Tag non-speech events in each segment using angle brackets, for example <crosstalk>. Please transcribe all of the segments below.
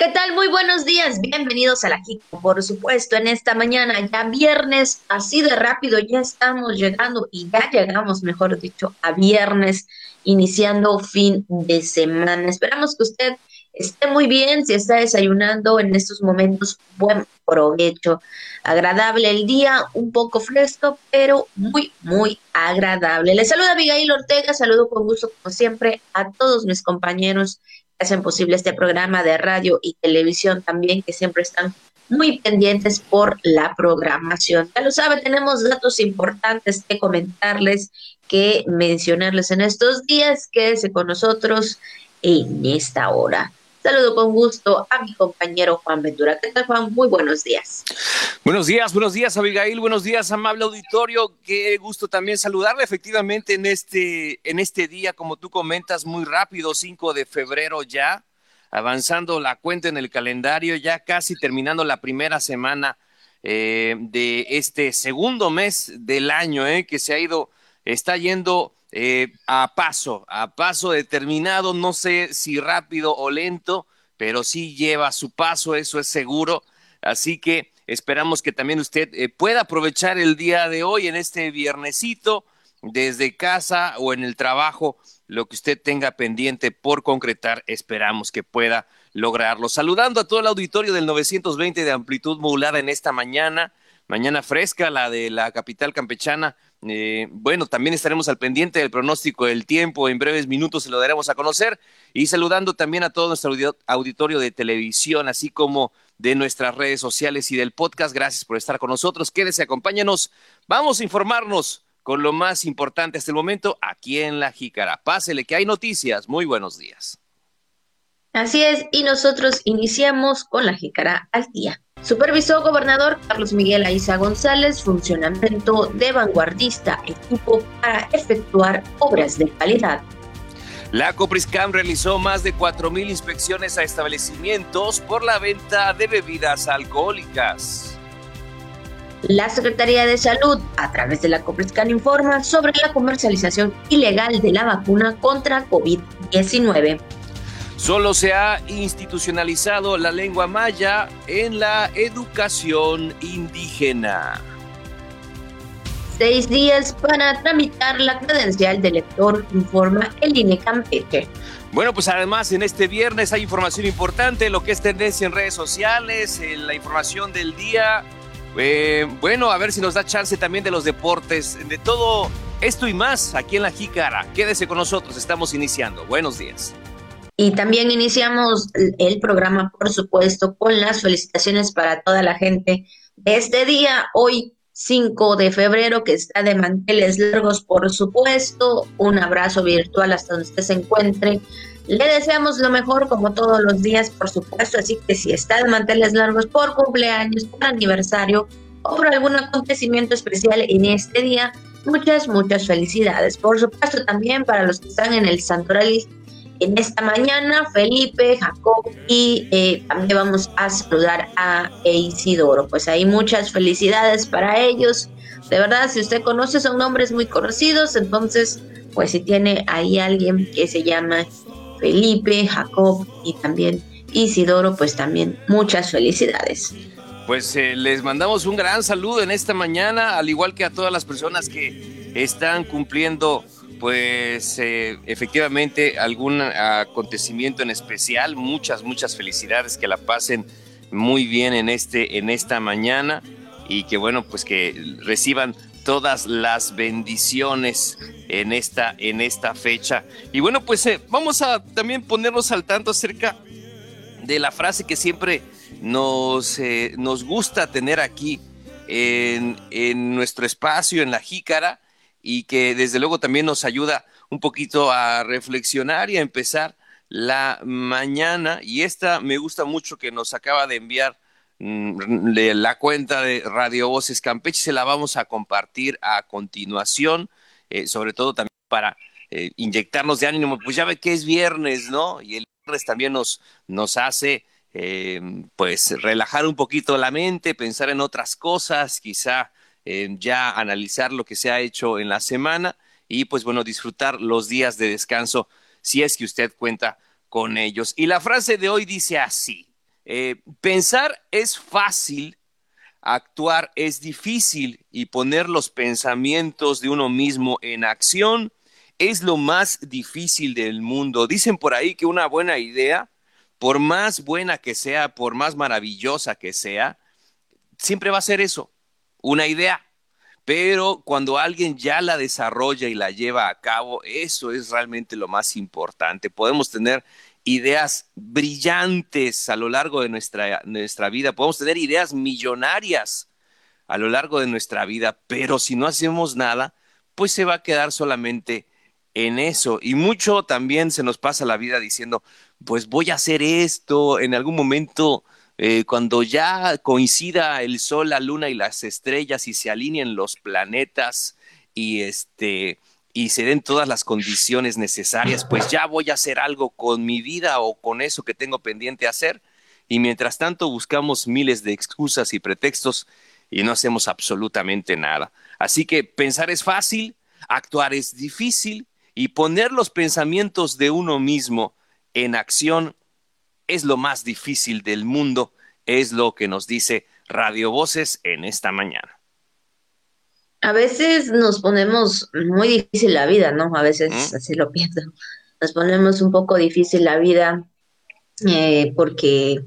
¿Qué tal? Muy buenos días. Bienvenidos a la Jico. Por supuesto, en esta mañana, ya viernes, así de rápido, ya estamos llegando y ya llegamos, mejor dicho, a viernes, iniciando fin de semana. Esperamos que usted esté muy bien. Si está desayunando en estos momentos, buen provecho. Agradable el día, un poco fresco, pero muy, muy agradable. Le saluda Abigail Ortega. Saludo con gusto, como siempre, a todos mis compañeros hacen posible este programa de radio y televisión también, que siempre están muy pendientes por la programación. Ya lo sabe, tenemos datos importantes que comentarles, que mencionarles en estos días. Quédese con nosotros en esta hora. Saludo con gusto a mi compañero Juan Ventura. ¿Qué tal, Juan? Muy buenos días. Buenos días, buenos días, Abigail. Buenos días, amable auditorio. Qué gusto también saludarle efectivamente en este, en este día, como tú comentas, muy rápido, 5 de febrero ya, avanzando la cuenta en el calendario, ya casi terminando la primera semana eh, de este segundo mes del año, eh, que se ha ido, está yendo eh, a paso, a paso determinado, no sé si rápido o lento, pero sí lleva su paso, eso es seguro. Así que esperamos que también usted eh, pueda aprovechar el día de hoy en este viernesito desde casa o en el trabajo, lo que usted tenga pendiente por concretar, esperamos que pueda lograrlo. Saludando a todo el auditorio del 920 de amplitud modulada en esta mañana, mañana fresca, la de la capital campechana eh, bueno, también estaremos al pendiente del pronóstico del tiempo. En breves minutos se lo daremos a conocer. Y saludando también a todo nuestro auditorio de televisión, así como de nuestras redes sociales y del podcast. Gracias por estar con nosotros. Quédese, acompáñanos. Vamos a informarnos con lo más importante hasta el momento aquí en La Jícara. Pásele que hay noticias. Muy buenos días. Así es, y nosotros iniciamos con La Jícara al día. Supervisó gobernador Carlos Miguel Aiza González funcionamiento de vanguardista equipo para efectuar obras de calidad. La Copriscam realizó más de 4.000 inspecciones a establecimientos por la venta de bebidas alcohólicas. La Secretaría de Salud, a través de la Copriscan, informa sobre la comercialización ilegal de la vacuna contra COVID-19. Solo se ha institucionalizado la lengua maya en la educación indígena. Seis días para tramitar la credencial de lector, informa el INE Campeche. Bueno, pues además en este viernes hay información importante, lo que es tendencia en redes sociales, la información del día. Eh, bueno, a ver si nos da chance también de los deportes, de todo esto y más aquí en La Jícara. Quédese con nosotros, estamos iniciando. Buenos días. Y también iniciamos el programa, por supuesto, con las felicitaciones para toda la gente de este día, hoy 5 de febrero, que está de manteles largos, por supuesto. Un abrazo virtual hasta donde usted se encuentre. Le deseamos lo mejor como todos los días, por supuesto, así que si está de manteles largos por cumpleaños, por aniversario o por algún acontecimiento especial en este día, muchas, muchas felicidades. Por supuesto, también para los que están en el santoral en esta mañana, Felipe, Jacob y eh, también vamos a saludar a Isidoro. Pues hay muchas felicidades para ellos. De verdad, si usted conoce, son nombres muy conocidos, entonces, pues si tiene ahí alguien que se llama Felipe, Jacob y también Isidoro, pues también muchas felicidades. Pues eh, les mandamos un gran saludo en esta mañana, al igual que a todas las personas que están cumpliendo pues eh, efectivamente algún acontecimiento en especial, muchas, muchas felicidades, que la pasen muy bien en, este, en esta mañana y que bueno, pues que reciban todas las bendiciones en esta, en esta fecha. Y bueno, pues eh, vamos a también ponernos al tanto acerca de la frase que siempre nos, eh, nos gusta tener aquí en, en nuestro espacio, en la jícara, y que desde luego también nos ayuda un poquito a reflexionar y a empezar la mañana. Y esta me gusta mucho que nos acaba de enviar mm, la cuenta de Radio Voces Campeche, se la vamos a compartir a continuación, eh, sobre todo también para eh, inyectarnos de ánimo, pues ya ve que es viernes, ¿no? Y el viernes también nos, nos hace eh, pues relajar un poquito la mente, pensar en otras cosas, quizá ya analizar lo que se ha hecho en la semana y pues bueno, disfrutar los días de descanso si es que usted cuenta con ellos. Y la frase de hoy dice así, eh, pensar es fácil, actuar es difícil y poner los pensamientos de uno mismo en acción es lo más difícil del mundo. Dicen por ahí que una buena idea, por más buena que sea, por más maravillosa que sea, siempre va a ser eso, una idea. Pero cuando alguien ya la desarrolla y la lleva a cabo, eso es realmente lo más importante. Podemos tener ideas brillantes a lo largo de nuestra, nuestra vida, podemos tener ideas millonarias a lo largo de nuestra vida, pero si no hacemos nada, pues se va a quedar solamente en eso. Y mucho también se nos pasa la vida diciendo, pues voy a hacer esto en algún momento. Eh, cuando ya coincida el sol, la luna y las estrellas y se alineen los planetas y este y se den todas las condiciones necesarias, pues ya voy a hacer algo con mi vida o con eso que tengo pendiente hacer. Y mientras tanto buscamos miles de excusas y pretextos y no hacemos absolutamente nada. Así que pensar es fácil, actuar es difícil y poner los pensamientos de uno mismo en acción es lo más difícil del mundo, es lo que nos dice Radio Voces en esta mañana a veces nos ponemos muy difícil la vida, ¿no? A veces así lo pienso. Nos ponemos un poco difícil la vida eh, porque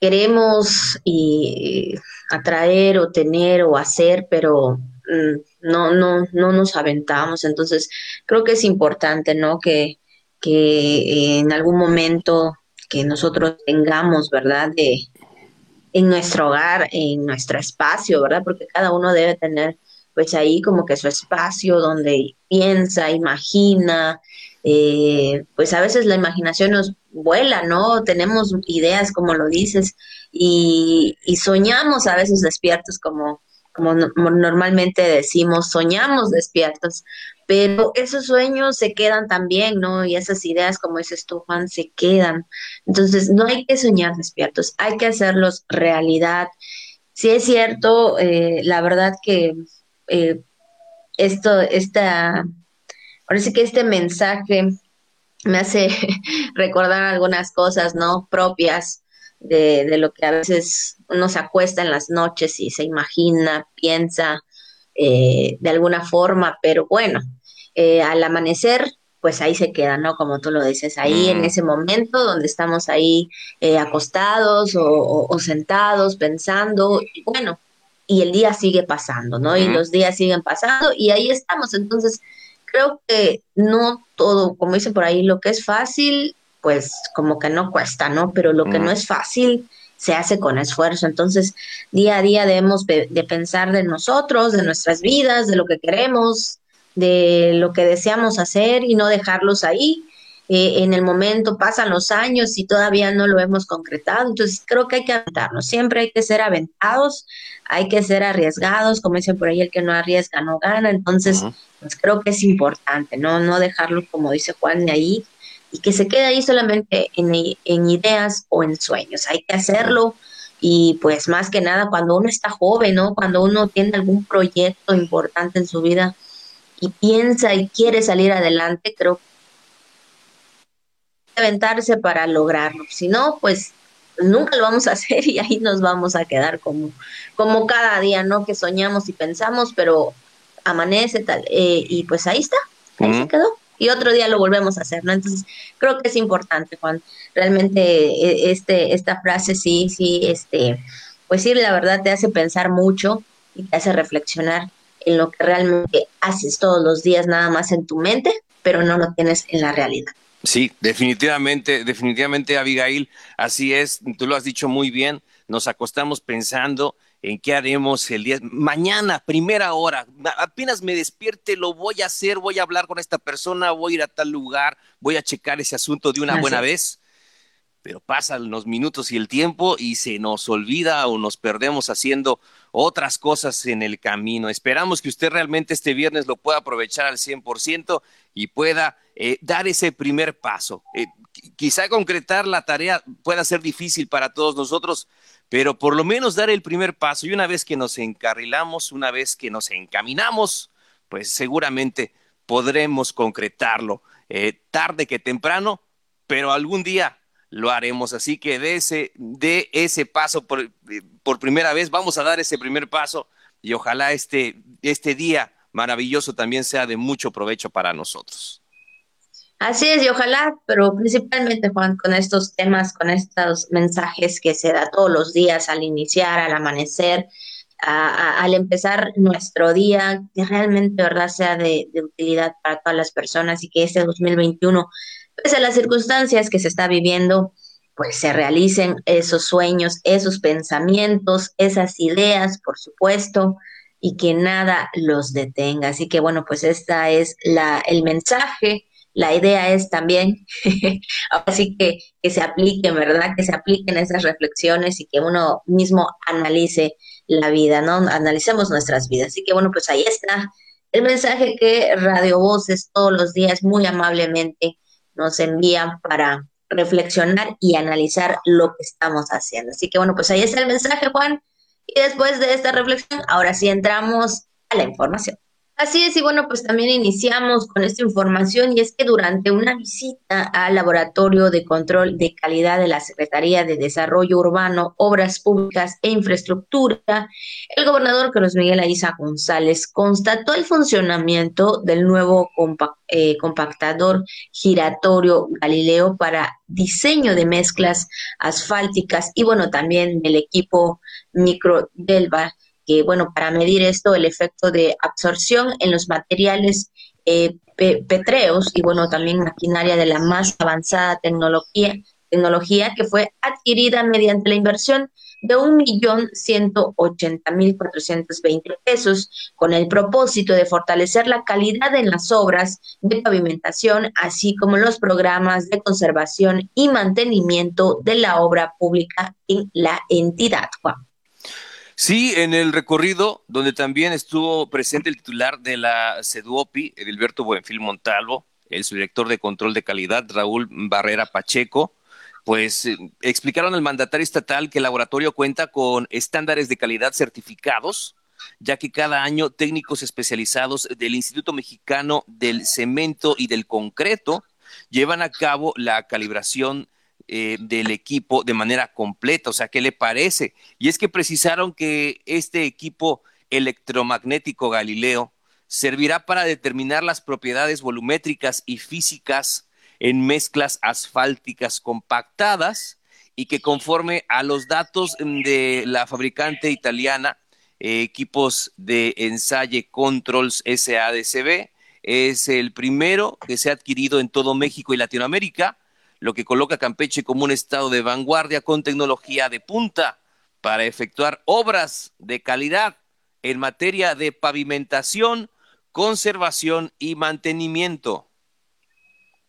queremos y atraer o tener o hacer, pero mm, no, no, no nos aventamos. Entonces, creo que es importante, ¿no? Que, que en algún momento que nosotros tengamos, ¿verdad? De, en nuestro hogar, en nuestro espacio, ¿verdad? Porque cada uno debe tener pues ahí como que su espacio donde piensa, imagina, eh, pues a veces la imaginación nos vuela, ¿no? Tenemos ideas, como lo dices, y, soñamos a veces despiertos, como, como normalmente decimos, soñamos despiertos, pero esos sueños se quedan también, ¿no? Y esas ideas, como dices tú, Juan, se quedan. Entonces, no hay que soñar despiertos, hay que hacerlos realidad. Si es cierto, eh, la verdad que eh, esto, esta, ahora sí que este mensaje me hace <laughs> recordar algunas cosas, ¿no? Propias de, de, lo que a veces uno se acuesta en las noches y se imagina, piensa eh, de alguna forma, pero bueno, eh, al amanecer, pues ahí se queda, ¿no? Como tú lo dices, ahí en ese momento donde estamos ahí acostados o, o, sentados pensando, y bueno, y el día sigue pasando, ¿no? Y los días siguen pasando y ahí estamos. Entonces, creo que no todo, como dicen por ahí, lo que es fácil, pues como que no cuesta, ¿no? Pero lo que no es fácil se hace con esfuerzo. Entonces, día a día debemos de, pensar de nosotros, de nuestras vidas, de lo que queremos, de lo que deseamos hacer y no dejarlos ahí. Eh, en el momento pasan los años y todavía no lo hemos concretado. Entonces, creo que hay que aventarnos. Siempre hay que ser aventados, hay que ser arriesgados, como dicen por ahí, el que no arriesga no gana, entonces pues creo que es importante, ¿no? No dejarlo, como dice Juan, ahí y que se quede ahí solamente en, en ideas o en sueños, hay que hacerlo y pues más que nada cuando uno está joven, ¿no? Cuando uno tiene algún proyecto importante en su vida y piensa y quiere salir adelante, creo que aventarse para lograrlo, si no, pues nunca lo vamos a <laughs> hacer y ahí nos vamos a quedar como, como cada día, ¿no? Que soñamos y pensamos, pero amanece tal, eh, y pues ahí está, ahí se quedó. Y otro día lo volvemos a hacer, ¿no? Entonces, creo que es importante, Juan. Realmente e, este, esta frase sí, sí, este, pues sí, la verdad te hace pensar mucho y te hace reflexionar en lo que realmente haces todos los días, nada más en tu mente, pero no lo tienes en la realidad. Sí, definitivamente, definitivamente, Abigail, así es, tú lo has dicho muy bien, nos acostamos pensando en qué haremos el día, mañana, primera hora, apenas me despierte, lo voy a hacer, voy a hablar con esta persona, voy a ir a tal lugar, voy a checar ese asunto de una buena vez, pero pasan los minutos y el tiempo y se nos olvida o nos perdemos haciendo otras cosas en el camino. Esperamos que usted realmente este viernes lo pueda aprovechar al 100% y pueda eh, dar ese primer paso. Eh, quizá concretar la tarea pueda ser difícil para todos nosotros, pero por lo menos dar el primer paso y una vez que nos encarrilamos, una vez que nos encaminamos, pues seguramente podremos concretarlo. Eh, tarde que temprano, pero algún día lo haremos. Así que de ese, de ese paso por, por primera vez, vamos a dar ese primer paso y ojalá este, este día maravilloso también sea de mucho provecho para nosotros. Así es, y ojalá, pero principalmente, Juan, con estos temas, con estos mensajes que se da todos los días al iniciar, al amanecer, al empezar nuestro día, que realmente, verdad, sea de, utilidad para todas las personas y que este 2021, pese a las circunstancias que se está viviendo, pues se realicen esos sueños, esos pensamientos, esas ideas, por supuesto, y que nada los detenga. Así que bueno, pues esta es la, el mensaje. La idea es también, <laughs> así que, que se apliquen, ¿verdad? Que se apliquen esas reflexiones y que uno mismo analice la vida, ¿no? Analicemos nuestras vidas. Así que bueno, pues ahí está el mensaje que Radio Voces todos los días muy amablemente nos envían para reflexionar y analizar lo que estamos haciendo. Así que bueno, pues ahí está el mensaje, Juan. Y después de esta reflexión, ahora sí entramos a la información. Así es, y bueno, pues también iniciamos con esta información y es que durante una visita al Laboratorio de Control de Calidad de la Secretaría de Desarrollo Urbano, Obras Públicas e Infraestructura, el gobernador Carlos Miguel Aiza González constató el funcionamiento del nuevo eh, compactador giratorio Galileo para diseño de mezclas asfálticas y bueno, también del equipo micro Delva que, bueno, para medir esto, el efecto de absorción en los materiales eh, petreos y, bueno, también maquinaria de la más avanzada tecnología, tecnología que fue adquirida mediante la inversión de un millón ciento ochenta mil cuatrocientos veinte pesos con el propósito de fortalecer la calidad en las obras de pavimentación, así como los programas de conservación y mantenimiento de la obra pública en la entidad. Juan. Sí, en el recorrido, donde también estuvo presente el titular de la CEDUOPI, Edilberto Buenfil Montalvo, el subdirector de control de calidad, Raúl Barrera Pacheco, pues eh, explicaron al mandatario estatal que el laboratorio cuenta con estándares de calidad certificados, ya que cada año técnicos especializados del Instituto Mexicano del Cemento y del Concreto llevan a cabo la calibración eh, del equipo de manera completa. O sea, ¿qué le parece? Y es que precisaron que este equipo electromagnético Galileo servirá para determinar las propiedades volumétricas y físicas en mezclas asfálticas compactadas y que conforme a los datos de la fabricante italiana, eh, equipos de ensaye Controls SADCB, es el primero que se ha adquirido en todo México y Latinoamérica lo que coloca a Campeche como un estado de vanguardia con tecnología de punta para efectuar obras de calidad en materia de pavimentación, conservación y mantenimiento.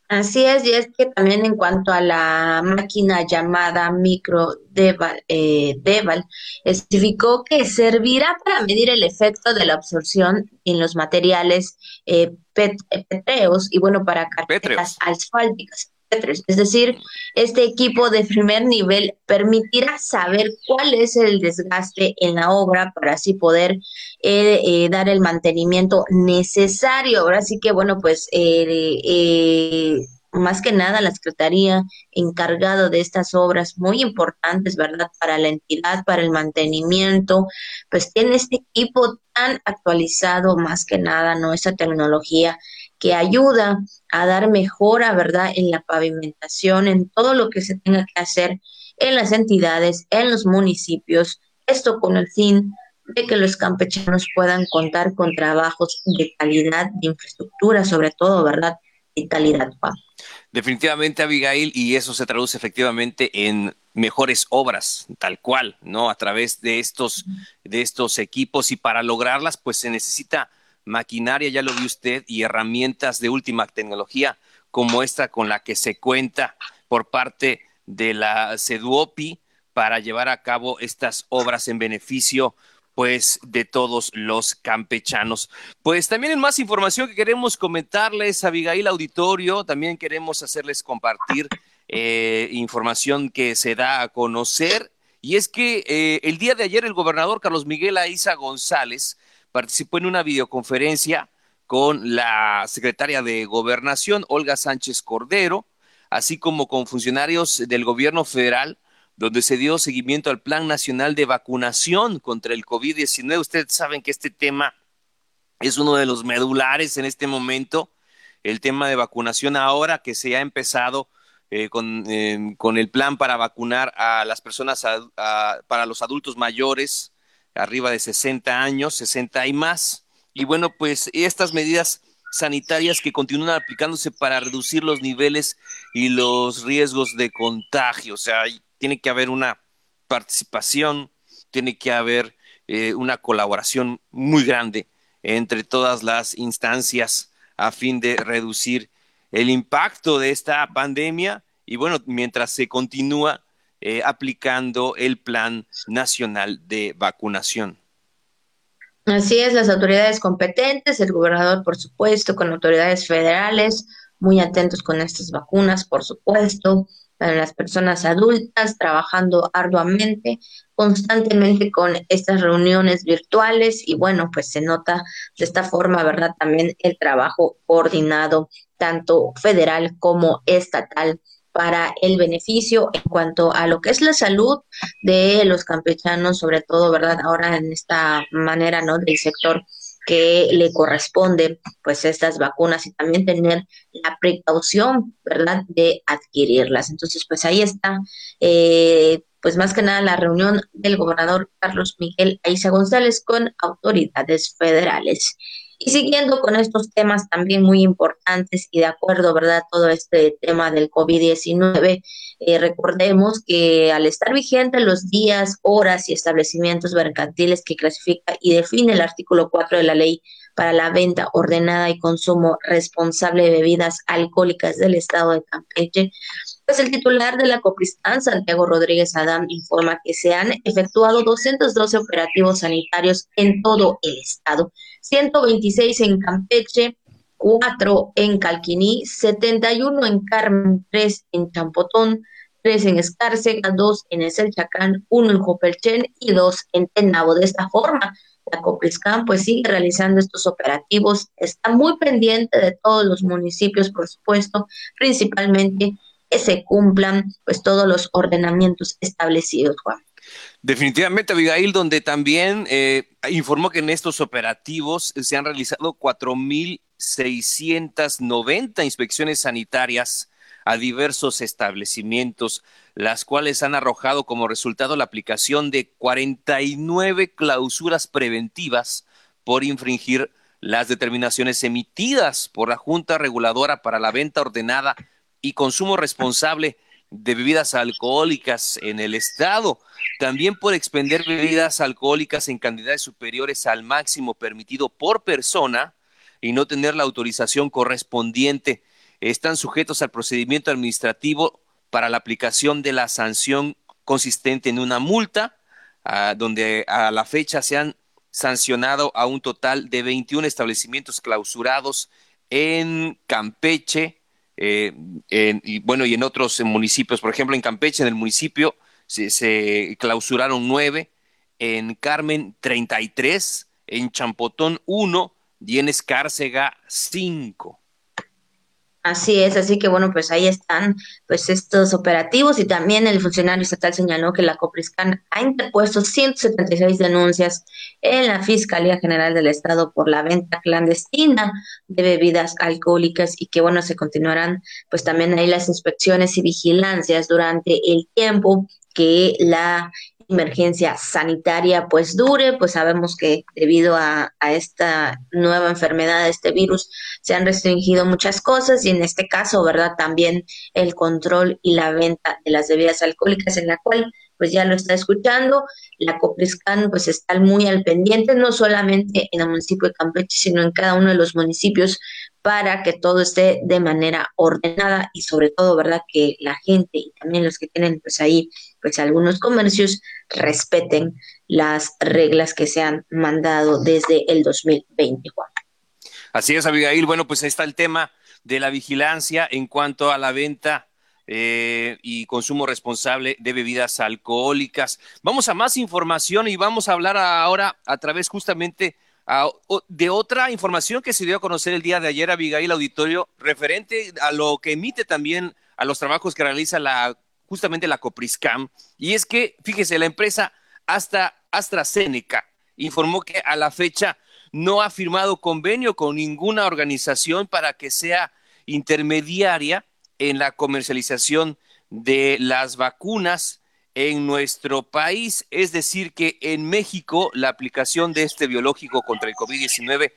Así es, y es que también en cuanto a la máquina llamada micro Deval, eh, Deval especificó que servirá para medir el efecto de la absorción en los materiales eh, petreos y bueno, para carpetas asfálticas es decir, este equipo de primer nivel permitirá saber cuál es el desgaste en la obra para así poder eh, eh, dar el mantenimiento necesario. Ahora sí que, bueno, pues eh, más que nada la Secretaría encargado de estas obras muy importantes, ¿verdad? Para la entidad, para el mantenimiento, pues tiene este equipo tan actualizado, más que nada, ¿no? Esa tecnología que ayuda a dar mejora, ¿verdad?, en la pavimentación, en todo lo que se tenga que hacer en las entidades, en los municipios, esto con el fin de que los campechanos puedan contar con trabajos de calidad, de infraestructura, sobre todo, ¿verdad?, de calidad. Definitivamente, Abigail, y eso se traduce efectivamente en mejores obras, tal cual, ¿no? A través de estos, de estos equipos y para lograrlas, pues se necesita maquinaria, ya lo vio usted, y herramientas de última tecnología como esta con la que se cuenta por parte de la CEDUOPI para llevar a cabo estas obras en beneficio pues de todos los campechanos. Pues también en más información que queremos comentarles, Abigail Auditorio, también queremos hacerles compartir eh, información que se da a conocer. Y es que eh, el día de ayer el gobernador Carlos Miguel Aiza González participó en una videoconferencia con la secretaria de Gobernación, Olga Sánchez Cordero, así como con funcionarios del gobierno federal, donde se dio seguimiento al Plan Nacional de Vacunación contra el COVID-19. Ustedes saben que este tema es uno de los medulares en este momento, el tema de vacunación ahora que se ha empezado eh, con, con, el plan para vacunar a las personas, para los adultos mayores, arriba de 60 años, 60 y más. Y bueno, pues estas medidas sanitarias que continúan aplicándose para reducir los niveles y los riesgos de contagio. O sea, tiene que haber una participación, tiene que haber eh, una colaboración muy grande entre todas las instancias a fin de reducir el impacto de esta pandemia y bueno, mientras se continúa eh, aplicando el Plan Nacional de Vacunación. Así es, las autoridades competentes, el gobernador, por supuesto, con autoridades federales, muy atentos con estas vacunas, por supuesto, para las personas adultas, trabajando arduamente, constantemente con estas reuniones virtuales y bueno, pues se nota de esta forma, ¿verdad? También el trabajo coordinado, tanto federal como estatal para el beneficio en cuanto a lo que es la salud de los campechanos, sobre todo, ¿verdad? Ahora en esta manera, ¿no? Del sector que le corresponde, pues estas vacunas y también tener la precaución, ¿verdad? De adquirirlas. Entonces, pues ahí está, eh, pues más que nada la reunión del gobernador Carlos Miguel Aiza González con autoridades federales. Y siguiendo con estos temas también muy importantes y de acuerdo, ¿verdad? Todo este tema del COVID-19, eh, recordemos que al estar vigente los días, horas y establecimientos mercantiles que clasifica y define el artículo 4 de la ley para la venta ordenada y consumo responsable de bebidas alcohólicas del estado de Campeche, pues el titular de la Copristán, Santiago Rodríguez Adán, informa que se han efectuado 212 operativos sanitarios en todo el estado 126 en Campeche, 4 en Calquiní, 71 en Carmen, 3 en Champotón, 3 en Escárcega, 2 en Eselchacán, 1 en Jopelchen y 2 en Tenabo. De esta forma, la Copriscan pues sigue realizando estos operativos, está muy pendiente de todos los municipios, por supuesto, principalmente que se cumplan pues todos los ordenamientos establecidos, Juan. Definitivamente, Abigail, donde también eh, informó que en estos operativos se han realizado 4.690 inspecciones sanitarias a diversos establecimientos, las cuales han arrojado como resultado la aplicación de 49 clausuras preventivas por infringir las determinaciones emitidas por la Junta Reguladora para la Venta Ordenada y Consumo Responsable de bebidas alcohólicas en el estado, también por expender bebidas alcohólicas en cantidades superiores al máximo permitido por persona y no tener la autorización correspondiente. Están sujetos al procedimiento administrativo para la aplicación de la sanción consistente en una multa, donde a la fecha se han sancionado a un total de 21 establecimientos clausurados en Campeche, eh, y bueno, y en otros municipios, por ejemplo, en Campeche, en el municipio, se, clausuraron nueve, en Carmen 33, en Champotón uno y en Escárcega cinco. Así es, así que bueno, pues ahí están pues estos operativos y también el funcionario estatal señaló que la Copriscan ha interpuesto 176 denuncias en la Fiscalía General del Estado por la venta clandestina de bebidas alcohólicas y que bueno, se continuarán pues también ahí las inspecciones y vigilancias durante el tiempo que la emergencia sanitaria pues dure, pues sabemos que debido a, a, esta nueva enfermedad, este virus, se han restringido muchas cosas y en este caso, ¿verdad? También el control y la venta de las bebidas alcohólicas en la cual pues ya lo está escuchando, la Copriscan pues está muy al pendiente, no solamente en el municipio de Campeche, sino en cada uno de los municipios para que todo esté de manera ordenada y sobre todo, ¿verdad? Que la gente y también los que tienen pues ahí pues algunos comercios respeten las reglas que se han mandado desde el 2024. Así es, Abigail. Bueno, pues ahí está el tema de la vigilancia en cuanto a la venta eh, y consumo responsable de bebidas alcohólicas. Vamos a más información y vamos a hablar ahora a través justamente de otra información que se dio a conocer el día de ayer, Abigail Auditorio, referente a lo que emite también a los trabajos que realiza la justamente la Copriscam, y es que, fíjese, la empresa hasta AstraZeneca informó que a la fecha no ha firmado convenio con ninguna organización para que sea intermediaria en la comercialización de las vacunas en nuestro país. Es decir, que en México la aplicación de este biológico contra el COVID-19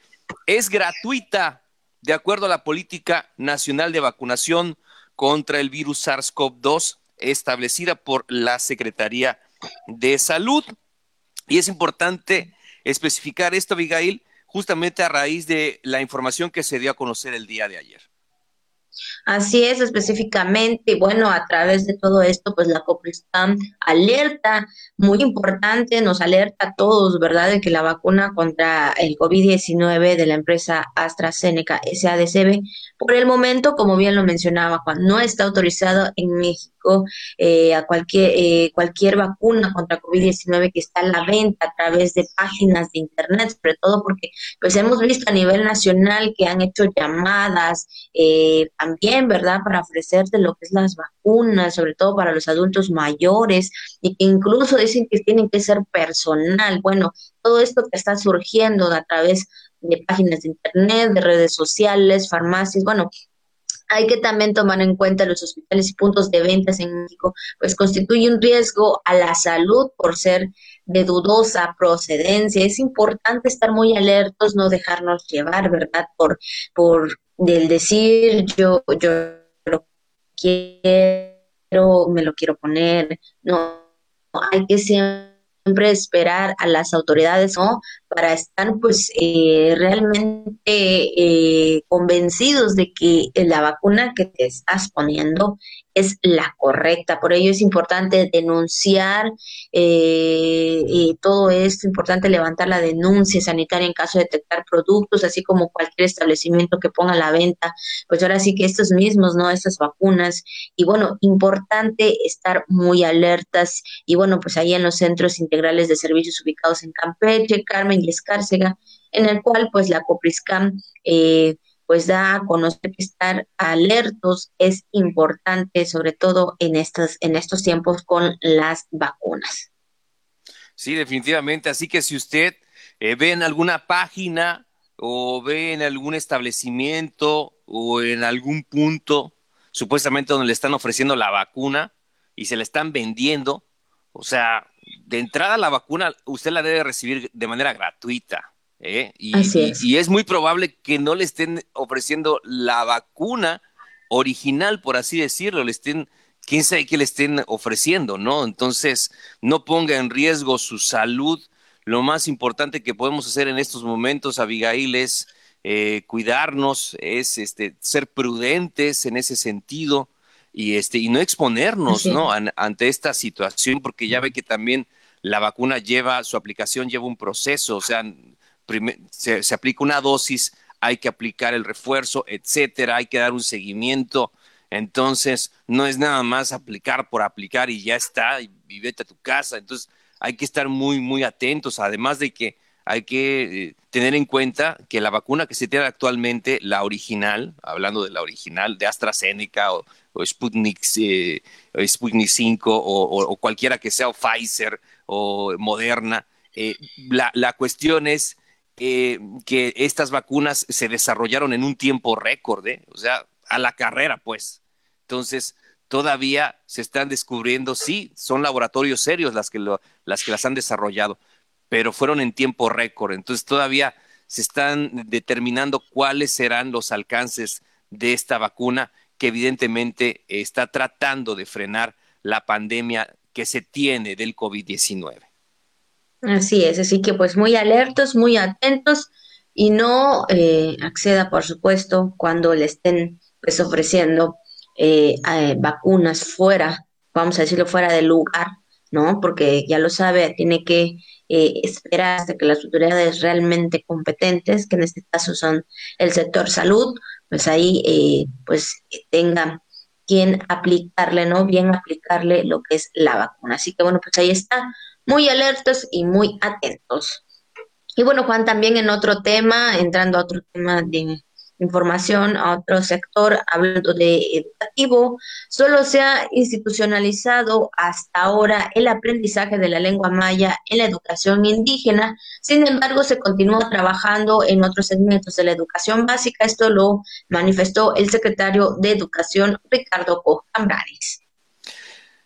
es gratuita, de acuerdo a la política nacional de vacunación contra el virus SARS-CoV-2 establecida por la Secretaría de Salud. Y es importante especificar esto, Abigail, justamente a raíz de la información que se dio a conocer el día de ayer. Así es, específicamente, bueno, a través de todo esto, pues la Copristam alerta, muy importante, nos alerta a todos, ¿verdad?, de que la vacuna contra el COVID-19 de la empresa AstraZeneca SADCB, por el momento, como bien lo mencionaba Juan, no está autorizado en México eh, a cualquier, eh, cualquier vacuna contra COVID-19 que está a la venta a través de páginas de Internet, sobre todo porque pues hemos visto a nivel nacional que han hecho llamadas eh, también, ¿verdad?, para ofrecerte lo que es las vacunas, sobre todo para los adultos mayores, y que incluso dicen que tienen que ser personal. Bueno, todo esto que está surgiendo a través de páginas de internet, de redes sociales, farmacias, bueno, hay que también tomar en cuenta los hospitales y puntos de ventas en México, pues constituye un riesgo a la salud por ser de dudosa procedencia. Es importante estar muy alertos, no dejarnos llevar, ¿verdad? Por, por del decir yo, yo lo quiero, me lo quiero poner, no, hay que siempre esperar a las autoridades, ¿no? Para estar pues eh, realmente eh, convencidos de que la vacuna que te estás poniendo es la correcta. Por ello es importante denunciar eh, todo esto, importante levantar la denuncia sanitaria en caso de detectar productos, así como cualquier establecimiento que ponga a la venta, pues ahora sí que estos mismos, ¿no? Estas vacunas. Y bueno, importante estar muy alertas y bueno, pues ahí en los centros integrales de servicios ubicados en Campeche, Carmen Escárcega, en el cual pues la Copriscam eh, pues da a conocer que estar alertos es importante, sobre todo en estos, en estos tiempos con las vacunas. Sí, definitivamente. Así que si usted eh, ve en alguna página o ve en algún establecimiento o en algún punto, supuestamente donde le están ofreciendo la vacuna y se la están vendiendo, o sea, de entrada la vacuna usted la debe recibir de manera gratuita. ¿eh? Y, es. Y, es muy probable que no le estén ofreciendo la vacuna original, por así decirlo, le estén, quién sabe qué le estén ofreciendo, ¿no? Entonces, no ponga en riesgo su salud. Lo más importante que podemos hacer en estos momentos, Abigail, es eh, cuidarnos, es este, ser prudentes en ese sentido y este y no exponernos no ante esta situación porque ya ve que también la vacuna lleva su aplicación lleva un proceso o sea se, se, aplica una dosis hay que aplicar el refuerzo etcétera hay que dar un seguimiento. Entonces no es nada más aplicar por aplicar y ya está y, y vete a tu casa. Entonces hay que estar muy muy atentos además de que hay que eh, tener en cuenta que la vacuna que se tiene actualmente, la original, hablando de la original, de AstraZeneca o, Sputnik, eh, Sputnik 5 o, cualquiera que sea, o Pfizer o Moderna, eh, la, cuestión es que estas vacunas se desarrollaron en un tiempo récord, o sea, a la carrera, pues. Entonces, todavía se están descubriendo, sí, son laboratorios serios las que, las, que las han desarrollado, pero fueron en tiempo récord. Entonces todavía se están determinando cuáles serán los alcances de esta vacuna que evidentemente está tratando de frenar la pandemia que se tiene del COVID-19. Así es, así que pues muy alertos, muy atentos y no eh, acceda, por supuesto, cuando le estén pues ofreciendo eh, eh, vacunas fuera, vamos a decirlo, fuera del lugar, ¿no? Porque ya lo sabe, tiene que esperar hasta que las autoridades realmente competentes, que en este caso son el sector salud, pues ahí eh, pues tengan quien aplicarle, ¿no? Bien aplicarle lo que es la vacuna. Así que bueno, pues ahí está, muy alertos y muy atentos. Y bueno, Juan, también en otro tema, entrando a otro tema de, información a otro sector, hablando de educativo, solo se ha institucionalizado hasta ahora el aprendizaje de la lengua maya en la educación indígena. Sin embargo, se continúa trabajando en otros segmentos de la educación básica. Esto lo manifestó el secretario de Educación, Ricardo Cojambranes.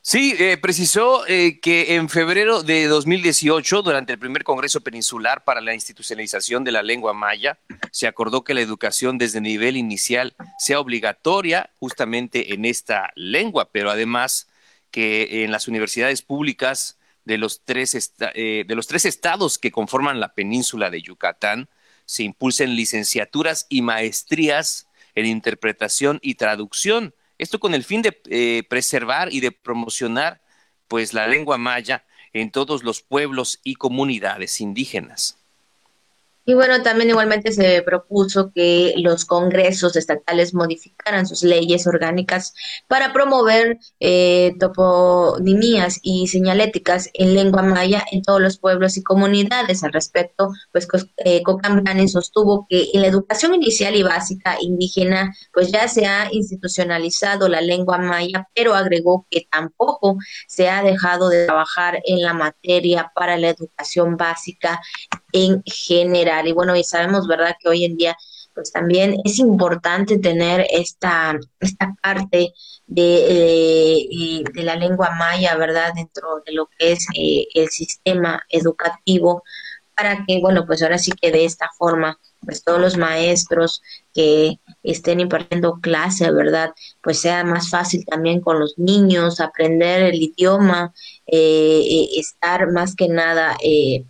Sí, eh, precisó eh, que en febrero de 2018, durante el primer Congreso Peninsular para la Institucionalización de la Lengua Maya, se acordó que la educación desde nivel inicial sea obligatoria justamente en esta lengua, pero además que en las universidades públicas de los tres, eh, de los tres estados que conforman la península de Yucatán se impulsen licenciaturas y maestrías en interpretación y traducción esto con el fin de eh, preservar y de promocionar pues la lengua maya en todos los pueblos y comunidades indígenas. Y bueno, también igualmente se propuso que los congresos estatales modificaran sus leyes orgánicas para promover eh, toponimías y señaléticas en lengua maya en todos los pueblos y comunidades. Al respecto, pues eh, sostuvo que en la educación inicial y básica indígena, pues ya se ha institucionalizado la lengua maya, pero agregó que tampoco se ha dejado de trabajar en la materia para la educación básica en general. Y bueno, y sabemos, ¿verdad?, que hoy en día pues también es importante tener esta, esta parte de, de, la lengua maya, ¿verdad?, dentro de lo que es eh, el sistema educativo, para que, bueno, pues ahora sí que de esta forma, pues todos los maestros que estén impartiendo clase, ¿verdad? Pues sea más fácil también con los niños, aprender el idioma, eh, eh estar más que nada, eh,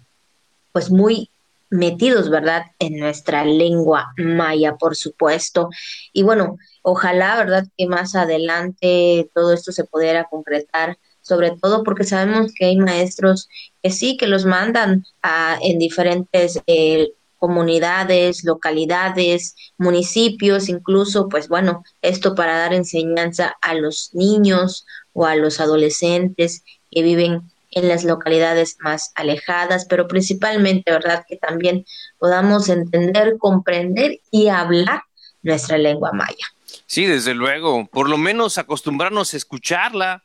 pues muy metidos, ¿verdad? En nuestra lengua maya, por supuesto. Y bueno, ojalá, ¿verdad? Que más adelante todo esto se pudiera concretar, sobre todo porque sabemos que hay maestros que sí, que los mandan a, en diferentes eh, comunidades, localidades, municipios, incluso, pues bueno, esto para dar enseñanza a los niños o a los adolescentes que viven en las localidades más alejadas, pero principalmente, ¿verdad? Que también podamos entender, comprender y hablar nuestra lengua maya. Sí, desde luego, por lo menos acostumbrarnos a escucharla,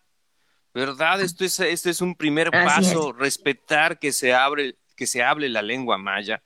¿verdad? Esto es, este es un primer paso, respetar que se, abre, que se hable la lengua maya,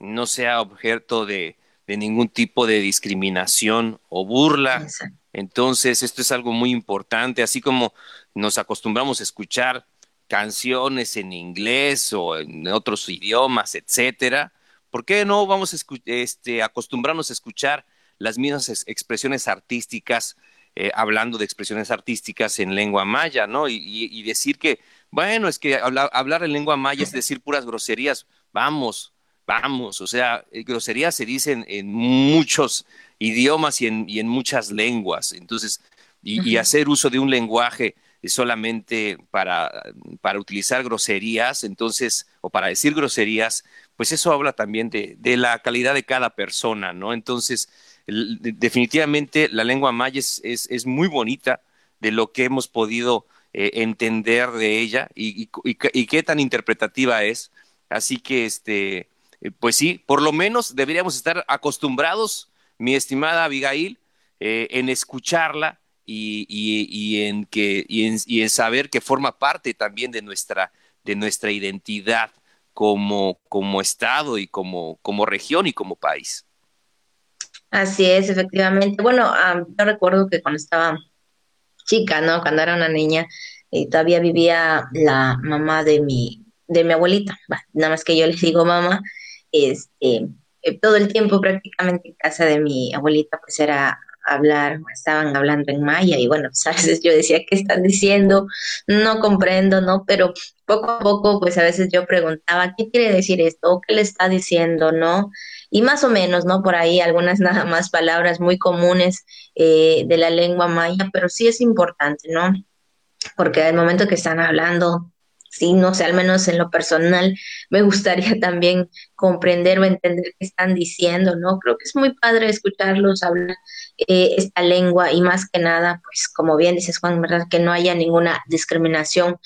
no sea objeto de, de ningún tipo de discriminación o burla. Entonces, esto es algo muy importante, así como nos acostumbramos a escuchar canciones en inglés o en otros idiomas, etcétera, ¿por qué no vamos a este, acostumbrarnos a escuchar las mismas expresiones artísticas, eh, hablando de expresiones artísticas en lengua maya, ¿no? Y, decir que, bueno, es que hablar en lengua maya es decir puras groserías, vamos, vamos, o sea, eh, groserías se dicen en muchos idiomas y en, y en muchas lenguas, entonces, y hacer uso de un lenguaje solamente para, para utilizar groserías, entonces, o para decir groserías, pues eso habla también de, de la calidad de cada persona, ¿no? Entonces, definitivamente la lengua maya es, es, muy bonita de lo que hemos podido eh, entender de ella y, y, qué tan interpretativa es. Así que, este, eh, pues sí, por lo menos deberíamos estar acostumbrados, mi estimada Abigail, eh, en escucharla y, y, en que, y, en, y en saber que forma parte también de nuestra, de nuestra identidad como, como Estado y como, como región y como país. Así es, efectivamente. Bueno, yo recuerdo que cuando estaba chica, ¿no? Cuando era una niña, y todavía vivía la mamá de mi, de mi abuelita, nada más que yo les digo mamá, este, eh, todo el tiempo prácticamente en casa de mi abuelita pues era hablar, estaban hablando en maya y bueno, pues a veces yo decía, ¿qué están diciendo? No comprendo, ¿no? Pero poco a poco, pues a veces yo preguntaba, ¿qué quiere decir esto? ¿Qué le está diciendo? ¿No? Y más o menos, ¿no? Por ahí algunas <laughs> nada más palabras muy comunes eh, de la lengua maya, pero sí es importante, ¿no? Porque al momento que están hablando, sí, no sé, al menos en lo personal, me gustaría <laughs> también comprender o entender qué están diciendo, ¿no? Creo que es muy padre escucharlos hablar eh, esta lengua y más que nada, pues como bien dices Juan, ¿verdad? Que no haya ninguna discriminación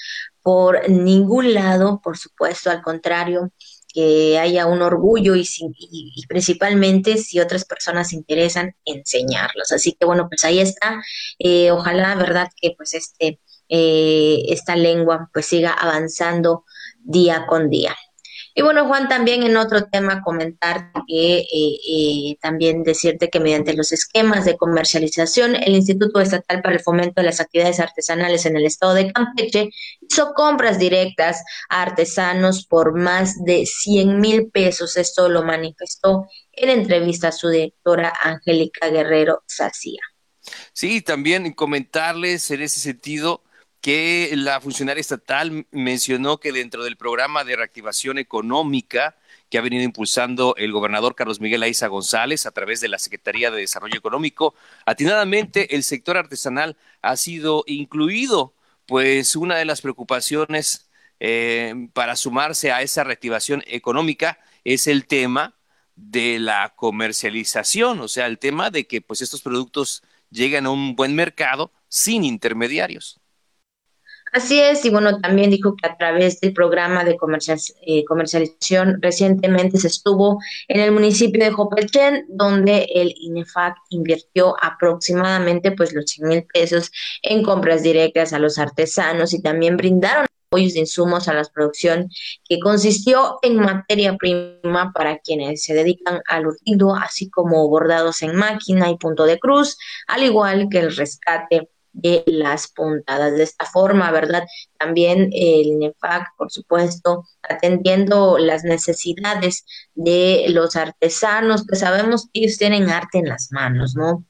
por ningún lado, por supuesto, al contrario, que haya un orgullo y, principalmente si otras personas se interesan, enseñarlos. Así que bueno, pues ahí está. Eh, ojalá, ¿verdad? Que pues este, eh, esta lengua pues siga avanzando día con día. Y bueno, Juan, también en otro tema comentar que eh, eh, también decirte que mediante los esquemas de comercialización, el Instituto Estatal para el Fomento de las Actividades Artesanales en el Estado de Campeche hizo compras directas a artesanos por más de 100 mil pesos. Esto lo manifestó en entrevista a su directora Angélica Guerrero Sacía. Sí, también comentarles en ese sentido que la funcionaria estatal mencionó que dentro del programa de reactivación económica que ha venido impulsando el gobernador Carlos Miguel Aiza González a través de la Secretaría de Desarrollo Económico, atinadamente el sector artesanal ha sido incluido, pues una de las preocupaciones eh, para sumarse a esa reactivación económica es el tema de la comercialización, o sea, el tema de que pues estos productos lleguen a un buen mercado sin intermediarios. Así es, y bueno, también dijo que a través del programa de eh, comercialización recientemente se estuvo en el municipio de Jopelchen, donde el INEFAC invirtió aproximadamente pues los 100 mil pesos en compras directas a los artesanos y también brindaron apoyos de insumos a la producción que consistió en materia prima para quienes se dedican al urdido, así como bordados en máquina y punto de cruz, al igual que el rescate de las puntadas. De esta forma, ¿verdad? También el NEFAC, por supuesto, atendiendo las necesidades de los artesanos, que sabemos que ellos tienen arte en las manos, ¿no?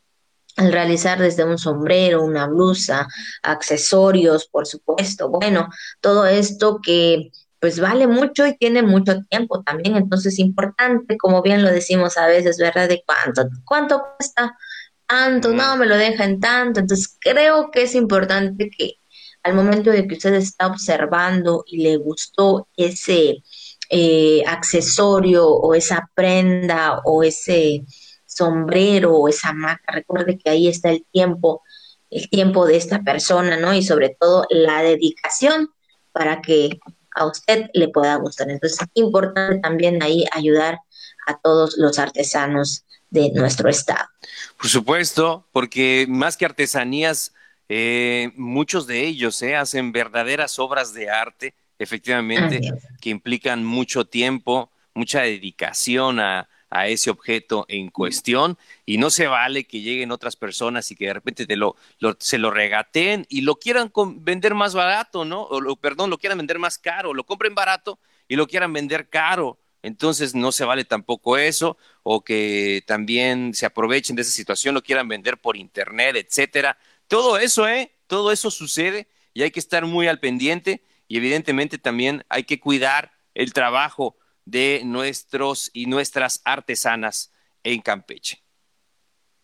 Al realizar desde un sombrero, una blusa, accesorios, por supuesto, bueno, todo esto que pues vale mucho y tiene mucho tiempo también, entonces es importante, como bien lo decimos a veces, ¿verdad? De cuánto, cuánto cuesta tanto, no me lo dejan tanto. Entonces creo que es importante que al momento de que usted está observando y le gustó ese eh, accesorio o esa prenda o ese sombrero o esa maca, recuerde que ahí está el tiempo, el tiempo de esta persona, ¿no? Y sobre todo la dedicación para que a usted le pueda gustar. Entonces es importante también ahí ayudar a todos los artesanos de nuestro estado. Por supuesto, porque más que artesanías, eh, muchos de ellos eh, hacen verdaderas obras de arte, efectivamente, que implican mucho tiempo, mucha dedicación a, ese objeto en cuestión y no se vale que lleguen otras personas y que de repente te lo, se lo regateen y lo quieran vender más barato, ¿no? O lo, perdón, lo quieran vender más caro, lo compren barato y lo quieran vender caro. Entonces no se vale tampoco eso, o que también se aprovechen de esa situación, lo quieran vender por internet, etcétera. Todo eso, ¿eh? Todo eso sucede y hay que estar muy al pendiente y evidentemente también hay que cuidar el trabajo de nuestros y nuestras artesanas en Campeche.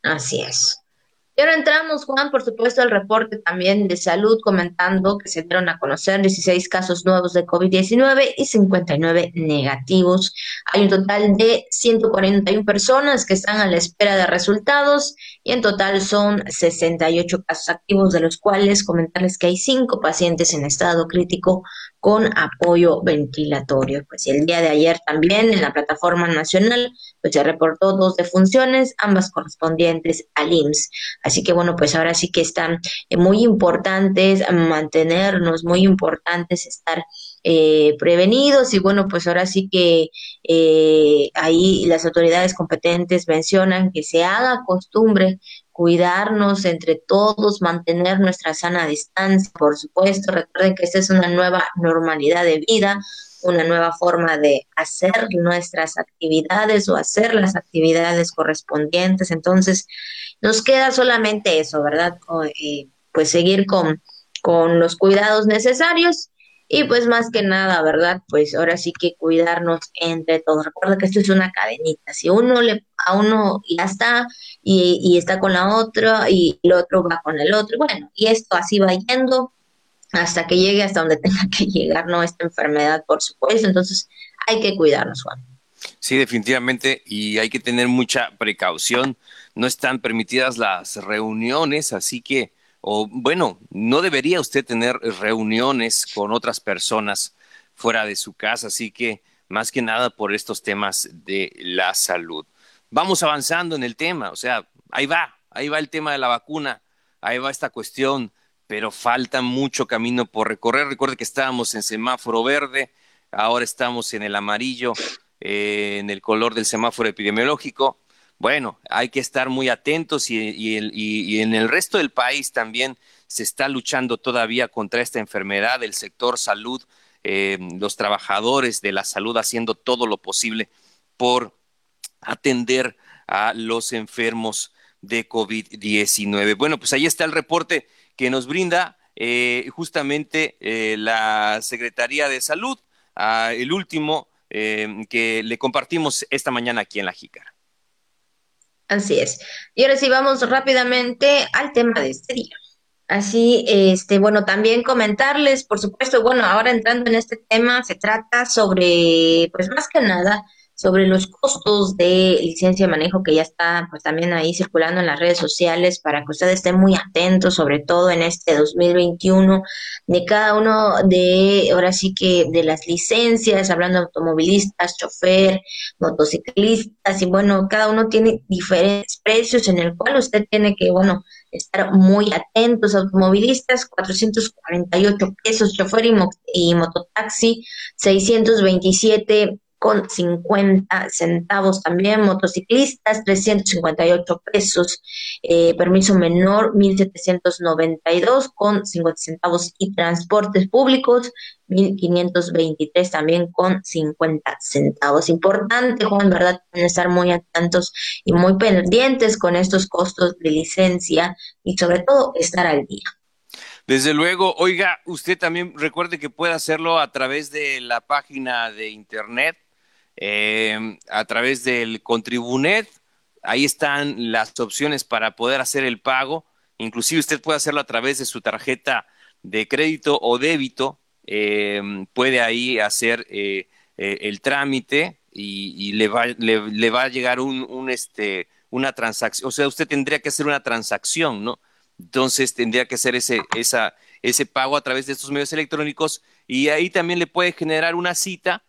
Así es. Y ahora entramos, Juan, por supuesto, al reporte también de salud, comentando que se dieron a conocer 16 casos nuevos de COVID-19 y 59 negativos. Hay un total de 141 personas que están a la espera de resultados y en total son 68 casos activos, de los cuales comentarles que hay 5 pacientes en estado crítico con apoyo ventilatorio. Pues el día de ayer también en la plataforma nacional pues se reportó dos defunciones, ambas correspondientes al IMSS. Así que bueno, pues ahora sí que están eh, muy importantes mantenernos, muy importantes estar eh, prevenidos y bueno, pues ahora sí que eh, ahí las autoridades competentes mencionan que se haga costumbre cuidarnos entre todos, mantener nuestra sana distancia, por supuesto. Recuerden que esta es una nueva normalidad de vida, una nueva forma de hacer nuestras actividades o hacer las actividades correspondientes. Entonces, nos queda solamente eso, ¿verdad? Eh, pues seguir con, con los cuidados necesarios y pues más que nada, ¿verdad? Pues ahora sí que cuidarnos entre todos. Recuerda que esto es una cadenita. Si uno le, a uno ya está y, y está con la otra y el otro va con el otro, bueno, y esto así va yendo hasta que llegue hasta donde <laughs> tenga que llegar, ¿no? Esta enfermedad, por supuesto. Entonces hay que cuidarnos, Juan. Sí, definitivamente, y hay que tener mucha precaución. No están permitidas las reuniones, así que o bueno, no debería usted tener reuniones con otras personas fuera de su casa, así que más que nada por estos temas de la salud. Vamos avanzando en el tema, o sea, ahí va, ahí va el tema de la vacuna, ahí va esta cuestión, pero falta mucho camino por recorrer. Recuerde que estábamos en semáforo verde, ahora estamos en el amarillo, eh, en el color del semáforo epidemiológico. Bueno, hay que estar muy atentos y, en el resto del país también se está luchando todavía contra esta enfermedad, el sector salud, eh, los trabajadores de la salud haciendo todo lo posible por atender a los enfermos de COVID-19. Bueno, pues ahí está el reporte que nos brinda eh, justamente eh, la Secretaría de Salud, ah, el último que le compartimos esta mañana aquí en La Jícara. Así es. Y ahora sí vamos rápidamente al tema de este día. Así, este, bueno, también comentarles, por supuesto, bueno, ahora entrando en este tema, se trata sobre, pues más que nada, sobre los costos de licencia de manejo que ya está pues también ahí circulando en las redes sociales para que ustedes estén muy atentos, sobre todo en este 2021, de cada uno de, ahora sí que de las licencias, hablando de automovilistas, chofer, motociclistas, y bueno, cada uno tiene diferentes precios en el cual usted tiene que, bueno, estar muy atentos, automovilistas, 448 pesos, chofer y, y mototaxi, 627 con 50 centavos también, motociclistas 358 pesos, eh, permiso menor 1792 con 50 centavos y transportes públicos 1523 también con 50 centavos. Importante, Juan, ¿verdad? estar muy atentos y muy pendientes con estos costos de licencia y sobre todo estar al día. Desde luego, oiga, usted también recuerde que puede hacerlo a través de la página de internet eh, a través del Contribunet. Ahí están las opciones para poder hacer el pago. Inclusive usted puede hacerlo a través de su tarjeta de crédito o débito. Eh, puede ahí hacer eh, el trámite y, le, va, le, va, a llegar un, este, una transacción. O sea, usted tendría que hacer una transacción, ¿no? Entonces tendría que hacer ese, esa, ese pago a través de estos medios electrónicos y ahí también le puede generar una cita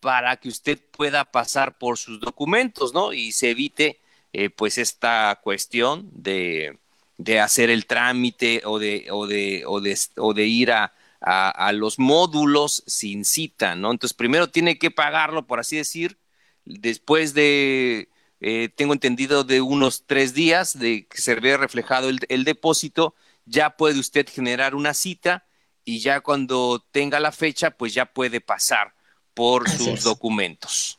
para que usted pueda pasar por sus documentos, ¿no? Y se evite eh, pues esta cuestión de, de, hacer el trámite o de, o de, o de, o de ir a, a, los módulos sin cita, ¿no? Entonces primero tiene que pagarlo, por así decir, después de, eh, tengo entendido, de unos tres días de que se ve reflejado el, el depósito, ya puede usted generar una cita y ya cuando tenga la fecha, pues ya puede pasar por sus documentos.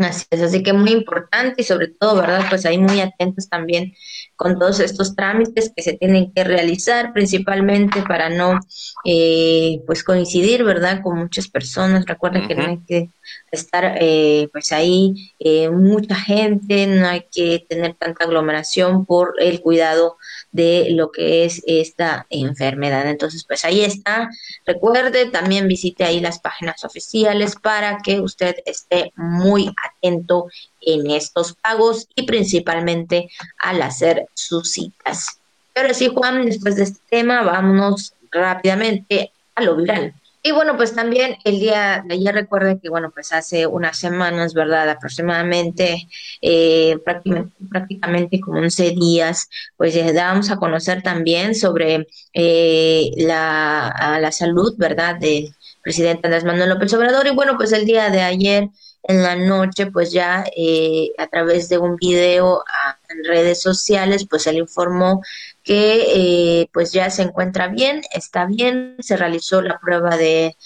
Así es, así que muy importante y sobre todo, ¿verdad? Pues ahí muy atentos también con todos estos trámites que se tienen que realizar, principalmente para no, eh, pues coincidir, ¿verdad? Con muchas personas. Recuerden que no hay que estar, eh, pues ahí eh, mucha gente, no hay que tener tanta aglomeración por el cuidado de lo que es esta enfermedad. Entonces, pues ahí está. Recuerde, también visite ahí las páginas oficiales para que usted esté muy atento en estos pagos y principalmente al hacer sus citas. Pero sí, Juan, después de este tema, vámonos rápidamente a lo viral. Y bueno, pues también el día de ayer recuerden que, bueno, pues hace unas semanas, ¿verdad? Aproximadamente, eh, prácticamente, prácticamente como 11 días, pues ya dábamos a conocer también sobre eh, la, la salud, ¿verdad? Del presidente Andrés Manuel López Obrador. Y bueno, pues el día de ayer en la noche, pues ya eh, a través de un video en redes sociales, pues él informó que eh, pues ya se encuentra bien, está bien, se realizó la prueba de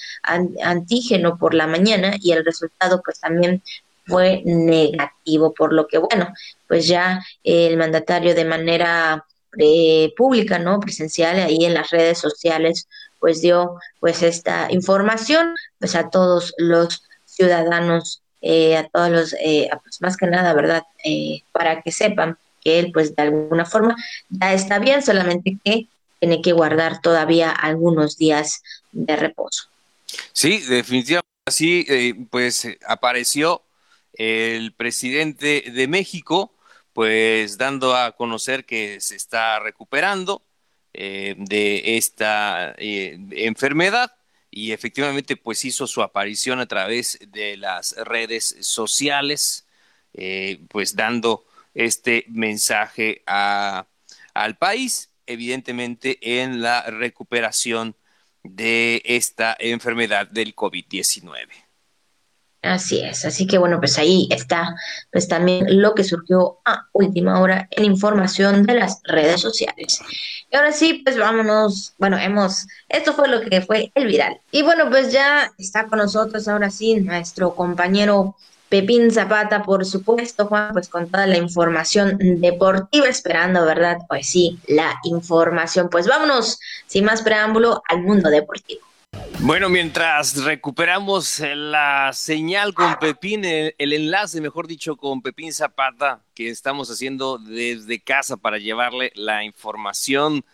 antígeno por la mañana y el resultado pues también fue negativo, por lo que bueno, pues ya el mandatario de manera eh, pública, ¿no? Presencial ahí en las redes sociales, pues dio pues esta información pues a todos los ciudadanos eh, a todos los, eh, pues más que nada, ¿verdad? Eh, para que sepan que él, pues de alguna forma, ya está bien, solamente que tiene que guardar todavía algunos días de reposo. Sí, definitivamente así, pues apareció el presidente de México, pues dando a conocer que se está recuperando de esta enfermedad y efectivamente pues hizo su aparición a través de las redes sociales, eh, pues dando este mensaje a, al país, evidentemente en la recuperación de esta enfermedad del COVID-19. Así es, así que bueno, pues ahí está pues también lo que surgió a última hora en información de las redes sociales. Y ahora sí, pues vámonos, bueno, hemos, esto fue lo que fue el viral. Y bueno, pues ya está con nosotros ahora sí nuestro compañero Pepín Zapata, por supuesto, Juan, pues con toda la información deportiva, esperando, ¿verdad? Pues sí, la información. Pues vámonos, sin más preámbulo, al mundo deportivo. Bueno, mientras recuperamos la señal con Pepín, el, enlace, mejor dicho, con Pepín Zapata, que estamos haciendo desde casa para llevarle la información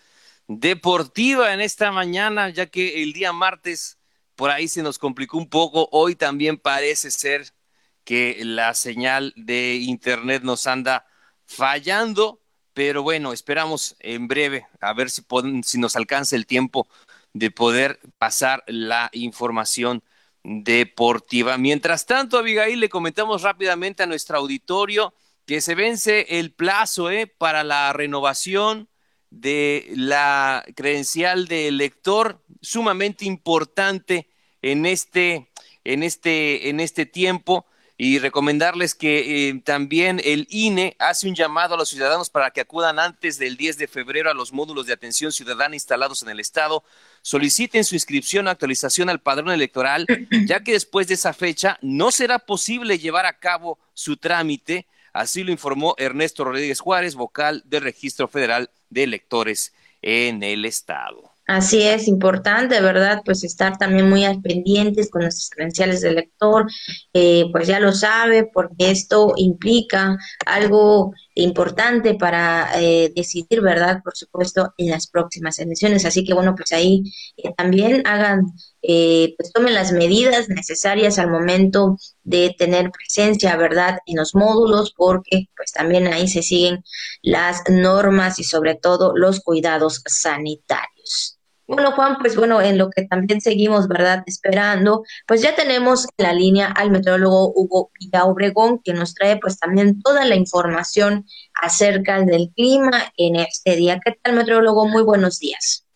deportiva en esta mañana, ya que el día martes por ahí se nos complicó un poco, hoy también parece ser que la señal de internet nos anda fallando, pero bueno, esperamos en breve a ver si, si nos alcanza el tiempo de poder pasar la información deportiva. Mientras tanto, Abigail, le comentamos rápidamente a nuestro auditorio que se vence el plazo ¿eh? para la renovación de la credencial de elector, sumamente importante en este, en este, en este tiempo y recomendarles que eh, también el INE hace un llamado a los ciudadanos para que acudan antes del 10 de febrero a los módulos de atención ciudadana instalados en el Estado, soliciten su inscripción o actualización al padrón electoral, <clears throat> ya que después de esa fecha no será posible llevar a cabo su trámite, así lo informó Ernesto Rodríguez Juárez, vocal del Registro Federal de Electores en el Estado. Así es, importante, ¿verdad? Pues estar también muy al pendientes con nuestras credenciales de lector, eh, pues ya lo sabe, porque esto implica algo importante para eh, decidir, ¿verdad? Por supuesto, en las próximas elecciones. Así que bueno, pues ahí eh, también hagan, pues tomen las medidas necesarias al momento de tener presencia, ¿verdad? En los módulos, porque pues también ahí se siguen las normas y sobre todo los cuidados sanitarios. Bueno, Juan, pues bueno, en lo que también seguimos, ¿verdad? Esperando, pues ya tenemos en la línea al metrólogo Hugo Obregón, que nos trae pues también toda la información acerca del clima en este día. ¿Qué tal, metrólogo? Muy buenos días.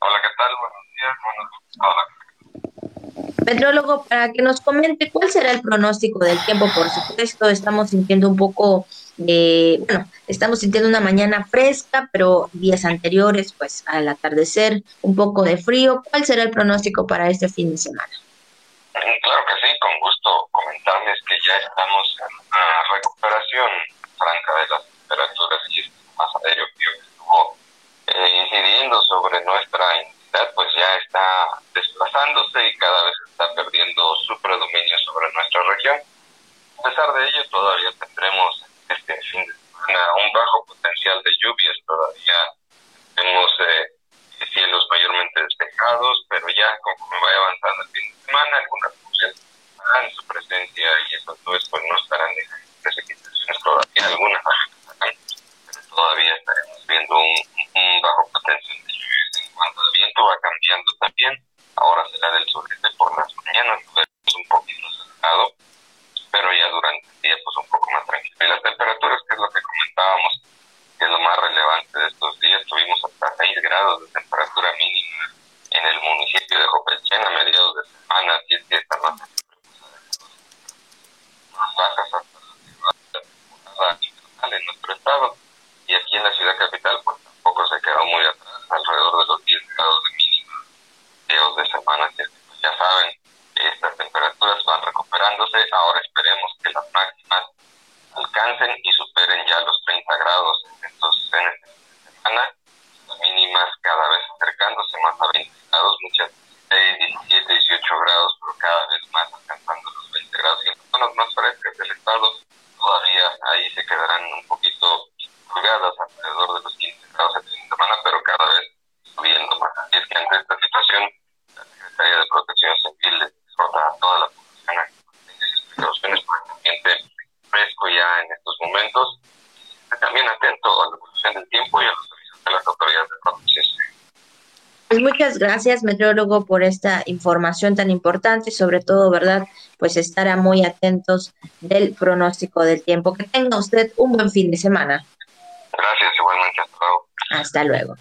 Hola, ¿qué tal? Buenos días. Buenos días. Metrólogo, para que nos comente cuál será el pronóstico del tiempo, por supuesto, estamos sintiendo un poco bueno, estamos sintiendo una mañana fresca, pero días anteriores, pues al atardecer, un poco de frío. ¿Cuál será el pronóstico para este fin de semana? Mm, claro que sí, con gusto comentarles que ya estamos en una recuperación franca de las temperaturas y este aéreo que estuvo eh, incidiendo sobre nuestra entidad, pues ya está desplazándose y cada vez está perdiendo su predominio sobre nuestra región. A pesar de ello, todavía tendremos este de semana un bajo potencial de lluvias todavía. Tenemos eh, cielos mayormente despejados pero ya conforme vaya avanzando el fin de semana algunas lluvias harán su presencia y esas nubes pues no estarán de precipitaciones todavía algunas pero todavía estaremos viendo un, un bajo potencial de lluvias. En cuanto al viento va cambiando también. Ahora será del sureste por las mañanas un poquito cerrado pero ya durante el día pues un poco más tranquilo. Y las temperaturas, que es lo que comentábamos, que es lo más relevante de estos días, tuvimos hasta 6 grados de temperatura mínima en el municipio de Jopelchen a mediados de semana, así es que esta noche más bajas hasta la temporada en nuestro estado. Y aquí en la ciudad capital pues tampoco se quedó muy atrás, alrededor de los 10 grados de mínima, días de semana, así es que pues, ya saben, estas temperaturas van recuperándose. Ahora esperemos que las máximas alcancen y superen ya los 30 grados. Entonces, en esta semana, las mínimas cada vez acercándose más a 20 grados, muchas 17, 18 grados, pero cada vez más alcanzando los 20 grados. Y en las zonas más frescas del estado, todavía ahí se quedarán un poquito colgadas alrededor de los 15 grados el fin de semana, pero cada vez subiendo más. Así es que ante esta situación, la Secretaría de Protección Civil a toda la población a que precauciones por el ambiente fresco ya en estos momentos. También atento a la evolución del tiempo y a los avisos de las autoridades de protección Pues muchas gracias, meteorólogo, por esta información tan importante y sobre todo, ¿verdad? Pues estará muy atentos del pronóstico del tiempo. Que tenga usted un buen fin de semana. Gracias, igualmente. Hasta luego. Hasta luego.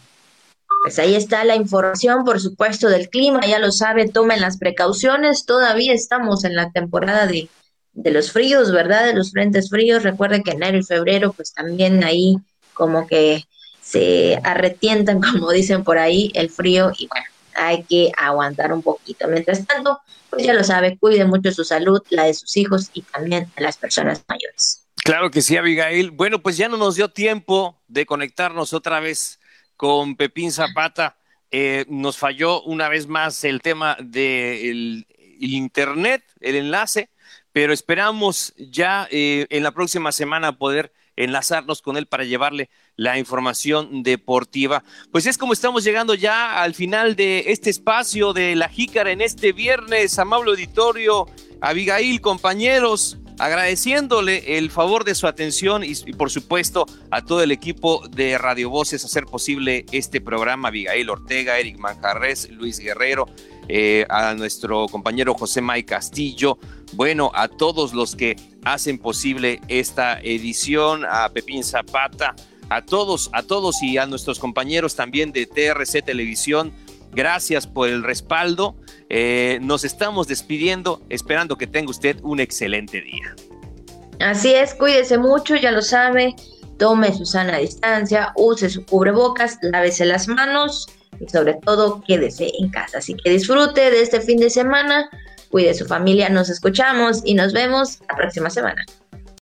Pues ahí está la información, por supuesto, del clima, ya lo sabe, tomen las precauciones, todavía estamos en la temporada de, de los fríos, ¿verdad? De los frentes fríos, recuerden que enero y febrero, pues también ahí como que se arretientan, <laughs> como dicen por ahí, el frío y bueno, hay que aguantar un poquito. Mientras tanto, pues ya lo sabe, cuide mucho su salud, la de sus hijos y también de las personas mayores. Claro que sí, Abigail. Bueno, pues ya no nos dio tiempo de conectarnos otra vez con Pepín Zapata. Eh, nos falló una vez más el tema del internet, el enlace, pero esperamos ya eh, en la próxima semana poder enlazarnos con él para llevarle la información deportiva. Pues es como estamos llegando ya al final de este espacio de La Jícara en este viernes, amable auditorio, Abigail, compañeros, agradeciéndole el favor de su atención y, por supuesto a todo el equipo de Radio Voces hacer posible este programa, Abigail Ortega, Eric Manjarres, Luis Guerrero, eh, a nuestro compañero José May Castillo, bueno, a todos los que hacen posible esta edición, a Pepín Zapata, a todos, a todos y a nuestros compañeros también de TRC Televisión. Gracias por el respaldo. Eh, nos estamos despidiendo, esperando que tenga usted un excelente día. Así es, cuídese mucho, ya lo sabe. Tome su sana distancia, use su cubrebocas, lávese las manos y sobre todo quédese en casa. Así que disfrute de este fin de semana, cuide su familia, nos escuchamos y nos vemos la próxima semana.